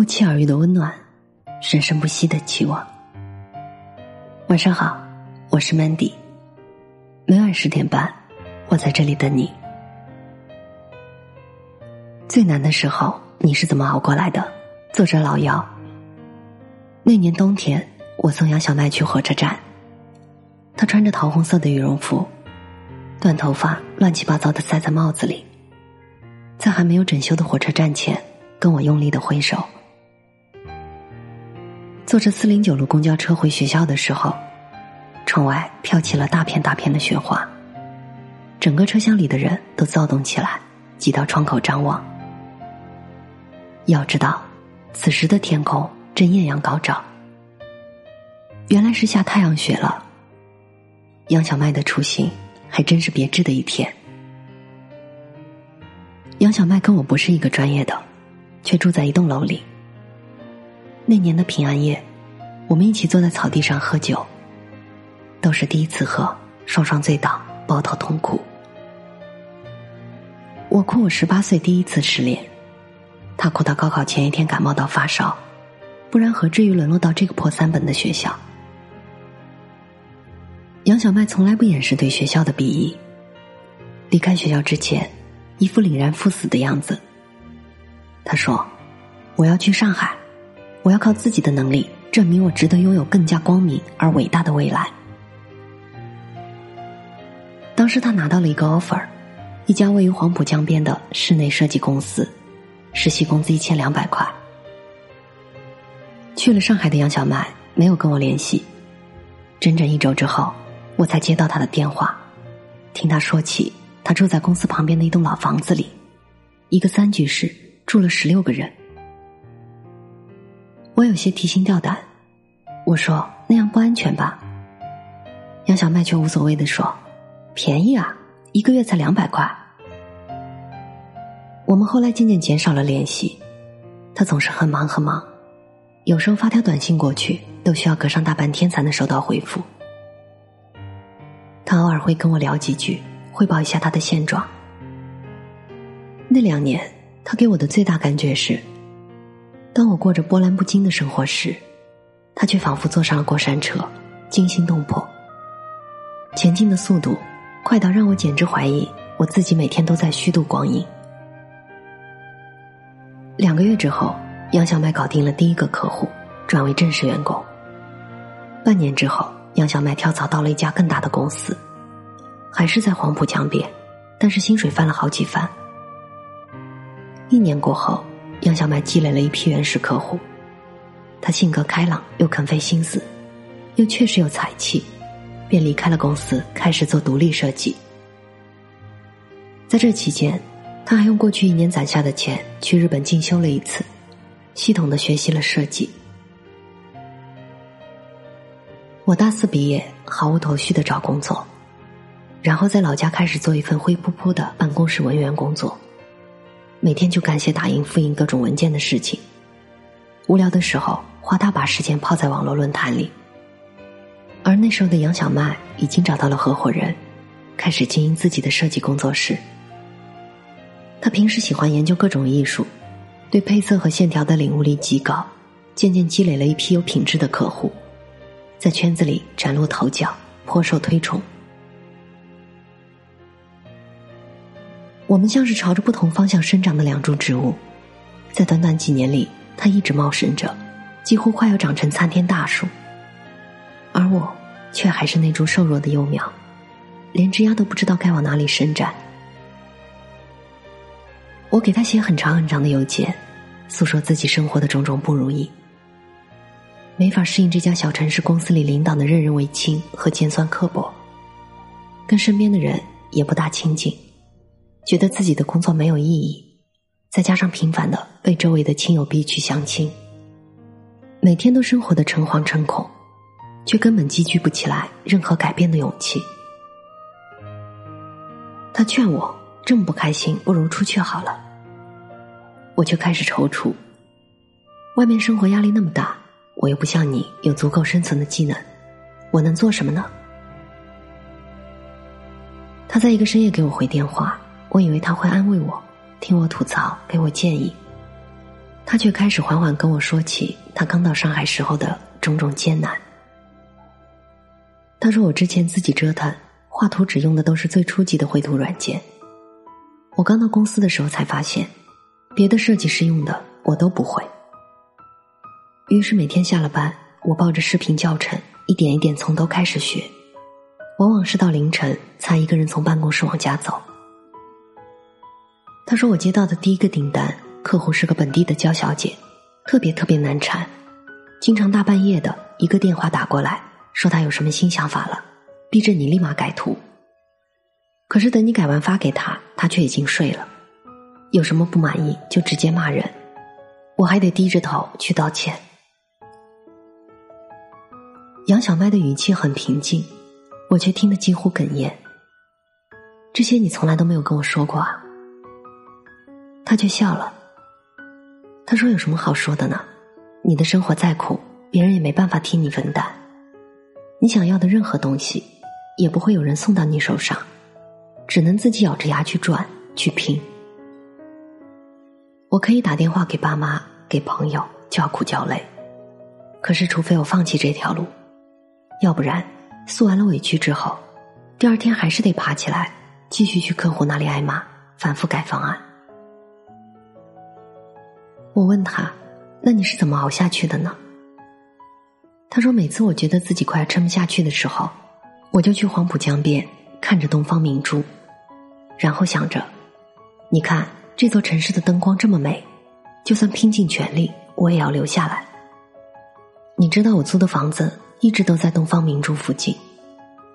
不期而遇的温暖，生生不息的期望。晚上好，我是 Mandy。每晚十点半，我在这里等你。最难的时候，你是怎么熬过来的？作者老姚。那年冬天，我送杨小麦去火车站，她穿着桃红色的羽绒服，短头发乱七八糟的塞在帽子里，在还没有整修的火车站前，跟我用力的挥手。坐着四零九路公交车回学校的时候，窗外飘起了大片大片的雪花，整个车厢里的人都躁动起来，挤到窗口张望。要知道，此时的天空正艳阳高照，原来是下太阳雪了。杨小麦的出行还真是别致的一天。杨小麦跟我不是一个专业的，却住在一栋楼里。那年的平安夜，我们一起坐在草地上喝酒，都是第一次喝，双双醉倒，抱头痛哭。我哭我十八岁第一次失恋，他哭到高考前一天感冒到发烧，不然何至于沦落到这个破三本的学校？杨小麦从来不掩饰对学校的鄙夷，离开学校之前，一副凛然赴死的样子。他说：“我要去上海。”我要靠自己的能力证明我值得拥有更加光明而伟大的未来。当时他拿到了一个 offer，一家位于黄浦江边的室内设计公司，实习工资一千两百块。去了上海的杨小麦没有跟我联系，整整一周之后，我才接到他的电话，听他说起他住在公司旁边的一栋老房子里，一个三居室住了十六个人。我有些提心吊胆，我说那样不安全吧。杨小麦却无所谓的说：“便宜啊，一个月才两百块。”我们后来渐渐减少了联系，他总是很忙很忙，有时候发条短信过去都需要隔上大半天才能收到回复。他偶尔会跟我聊几句，汇报一下他的现状。那两年，他给我的最大感觉是。当我过着波澜不惊的生活时，他却仿佛坐上了过山车，惊心动魄。前进的速度快到让我简直怀疑我自己每天都在虚度光阴。两个月之后，杨小麦搞定了第一个客户，转为正式员工。半年之后，杨小麦跳槽到了一家更大的公司，还是在黄浦江边，但是薪水翻了好几番。一年过后。杨小麦积累了一批原始客户，他性格开朗又肯费心思，又确实有才气，便离开了公司，开始做独立设计。在这期间，他还用过去一年攒下的钱去日本进修了一次，系统的学习了设计。我大四毕业，毫无头绪的找工作，然后在老家开始做一份灰扑扑的办公室文员工作。每天就干些打印、复印各种文件的事情。无聊的时候，花大把时间泡在网络论坛里。而那时候的杨小麦已经找到了合伙人，开始经营自己的设计工作室。他平时喜欢研究各种艺术，对配色和线条的领悟力极高，渐渐积累了一批有品质的客户，在圈子里崭露头角，颇受推崇。我们像是朝着不同方向生长的两株植物，在短短几年里，它一直茂盛着，几乎快要长成参天大树。而我，却还是那株瘦弱的幼苗，连枝丫都不知道该往哪里伸展。我给他写很长很长的邮件，诉说自己生活的种种不如意，没法适应这家小城市公司里领导的任人唯亲和尖酸刻薄，跟身边的人也不大亲近。觉得自己的工作没有意义，再加上频繁的被周围的亲友逼去相亲，每天都生活的诚惶诚恐，却根本积聚不起来任何改变的勇气。他劝我这么不开心，不如出去好了。我却开始踌躇，外面生活压力那么大，我又不像你有足够生存的技能，我能做什么呢？他在一个深夜给我回电话。我以为他会安慰我，听我吐槽，给我建议。他却开始缓缓跟我说起他刚到上海时候的种种艰难。他说我之前自己折腾画图，纸用的都是最初级的绘图软件。我刚到公司的时候才发现，别的设计师用的我都不会。于是每天下了班，我抱着视频教程，一点一点从头开始学，往往是到凌晨才一个人从办公室往家走。他说我接到的第一个订单，客户是个本地的娇小姐，特别特别难缠，经常大半夜的一个电话打过来，说他有什么新想法了，逼着你立马改图。可是等你改完发给他，他却已经睡了。有什么不满意就直接骂人，我还得低着头去道歉。杨小麦的语气很平静，我却听得几乎哽咽。这些你从来都没有跟我说过啊。他却笑了。他说：“有什么好说的呢？你的生活再苦，别人也没办法替你分担。你想要的任何东西，也不会有人送到你手上。”只能自己咬着牙去赚去拼。我可以打电话给爸妈、给朋友叫苦叫累，可是除非我放弃这条路，要不然诉完了委屈之后，第二天还是得爬起来继续去客户那里挨骂，反复改方案。我问他：“那你是怎么熬下去的呢？”他说：“每次我觉得自己快要撑不下去的时候，我就去黄浦江边看着东方明珠。”然后想着，你看这座城市的灯光这么美，就算拼尽全力，我也要留下来。你知道我租的房子一直都在东方明珠附近，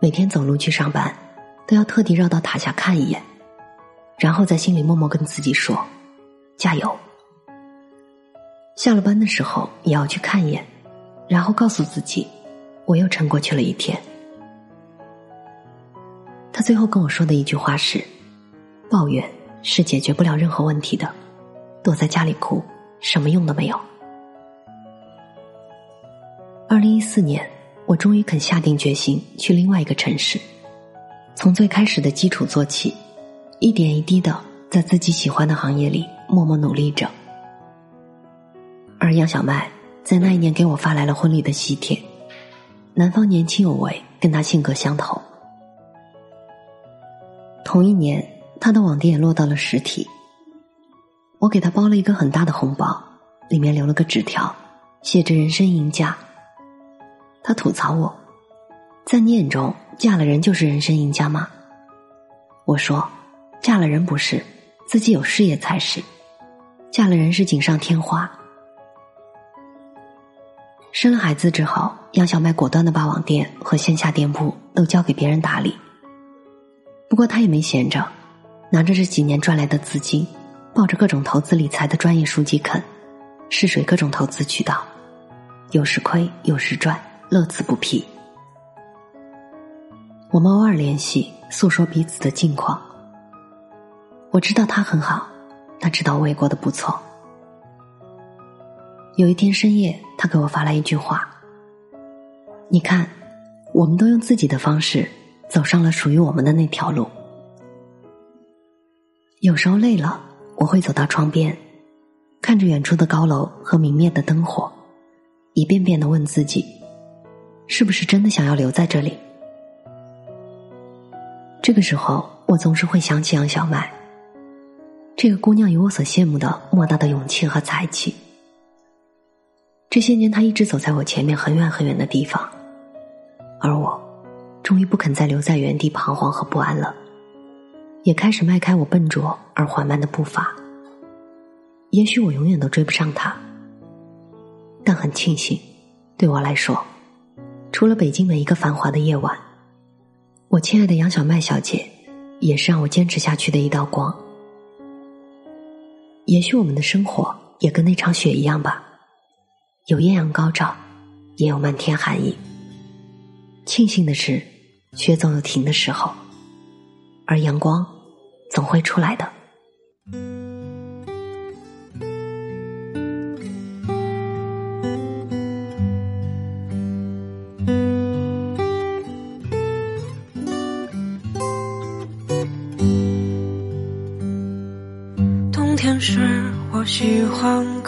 每天走路去上班，都要特地绕到塔下看一眼，然后在心里默默跟自己说：“加油。”下了班的时候也要去看一眼，然后告诉自己：“我又撑过去了一天。”他最后跟我说的一句话是。抱怨是解决不了任何问题的，躲在家里哭，什么用都没有。二零一四年，我终于肯下定决心去另外一个城市，从最开始的基础做起，一点一滴的在自己喜欢的行业里默默努力着。而杨小麦在那一年给我发来了婚礼的喜帖，男方年轻有为，跟他性格相投。同一年。他的网店也落到了实体。我给他包了一个很大的红包，里面留了个纸条，写着“人生赢家”。他吐槽我，在你眼中，嫁了人就是人生赢家吗？我说，嫁了人不是，自己有事业才是。嫁了人是锦上添花。生了孩子之后，杨小麦果断的把网店和线下店铺都交给别人打理。不过他也没闲着。拿着这几年赚来的资金，抱着各种投资理财的专业书籍啃，试水各种投资渠道，有时亏有时赚，乐此不疲。我们偶尔联系，诉说彼此的近况。我知道他很好，他知道我也过得不错。有一天深夜，他给我发来一句话：“你看，我们都用自己的方式走上了属于我们的那条路。”有时候累了，我会走到窗边，看着远处的高楼和明灭的灯火，一遍遍的问自己：是不是真的想要留在这里？这个时候，我总是会想起杨小麦。这个姑娘有我所羡慕的莫大的勇气和才气。这些年，他一直走在我前面很远很远的地方，而我，终于不肯再留在原地彷徨和不安了。也开始迈开我笨拙而缓慢的步伐。也许我永远都追不上他，但很庆幸，对我来说，除了北京每一个繁华的夜晚，我亲爱的杨小麦小姐，也是让我坚持下去的一道光。也许我们的生活也跟那场雪一样吧，有艳阳高照，也有漫天寒意。庆幸的是，雪总有停的时候，而阳光。总会出来的。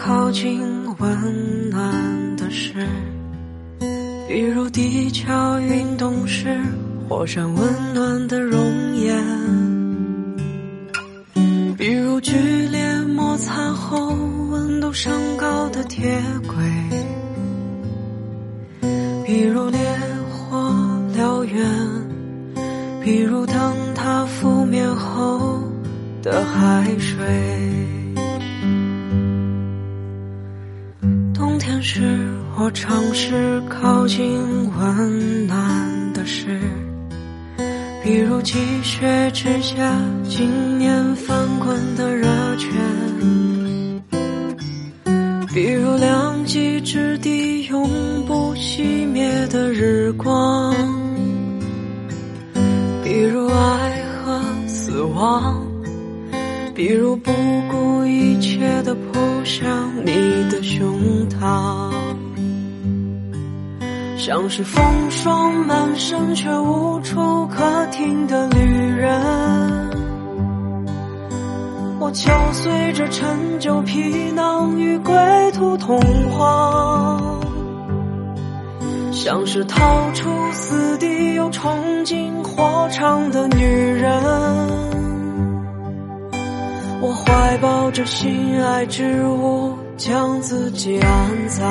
靠近温暖的事，比如地壳运动时火山温暖的熔岩，比如剧烈摩擦后温度升高的铁轨，比如烈火燎原，比如灯塔覆灭后的海水。是我尝试靠近温暖的事，比如积雪之下经年翻滚的热泉，比如两极之地永不熄灭的日光，比如爱和死亡，比如不顾一切的扑向你的胸。膛像是风霜满身却无处可停的旅人，我敲碎这陈旧皮囊与归途同往，像是逃出死地又冲进火场的女人，我怀抱着心爱之物。将自己安葬。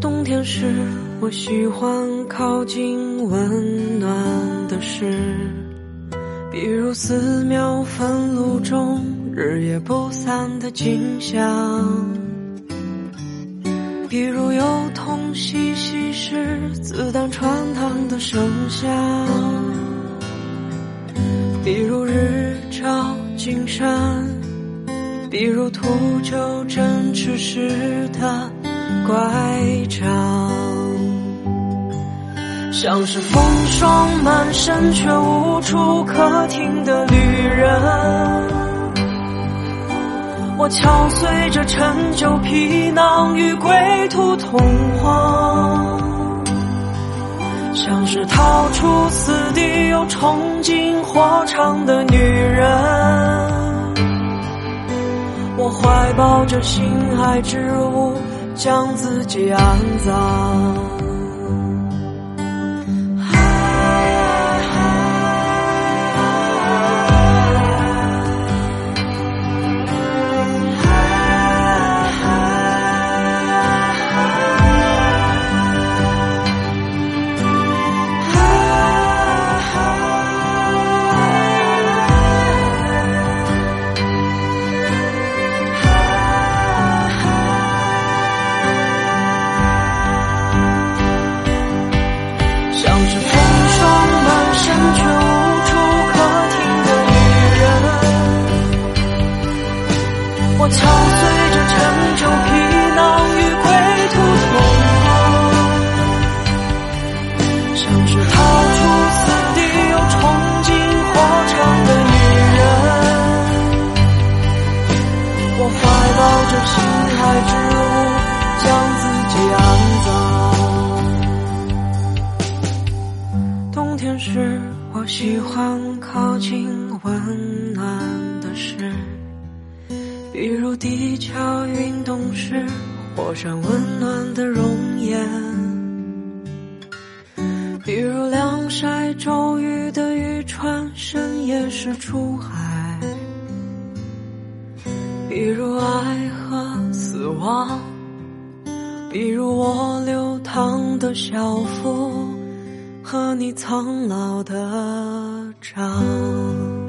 冬天时，我喜欢靠近温暖的事，比如寺庙焚炉中日夜不散的景象，比如幼童嬉戏时子弹穿膛的声响，比如日照金山。比如秃鹫振翅时的乖张，像是风霜满身却无处可停的旅人，我敲碎着陈旧皮囊与归途同往，像是逃出死地又冲进火场的女人。我怀抱着心爱之物，将自己安葬。冬天是我喜欢靠近温暖的事，比如地壳运动时火山温暖的熔岩，比如晾晒骤雨的渔船深夜时出海，比如爱和死亡，比如我流淌的小腹。和你苍老的掌。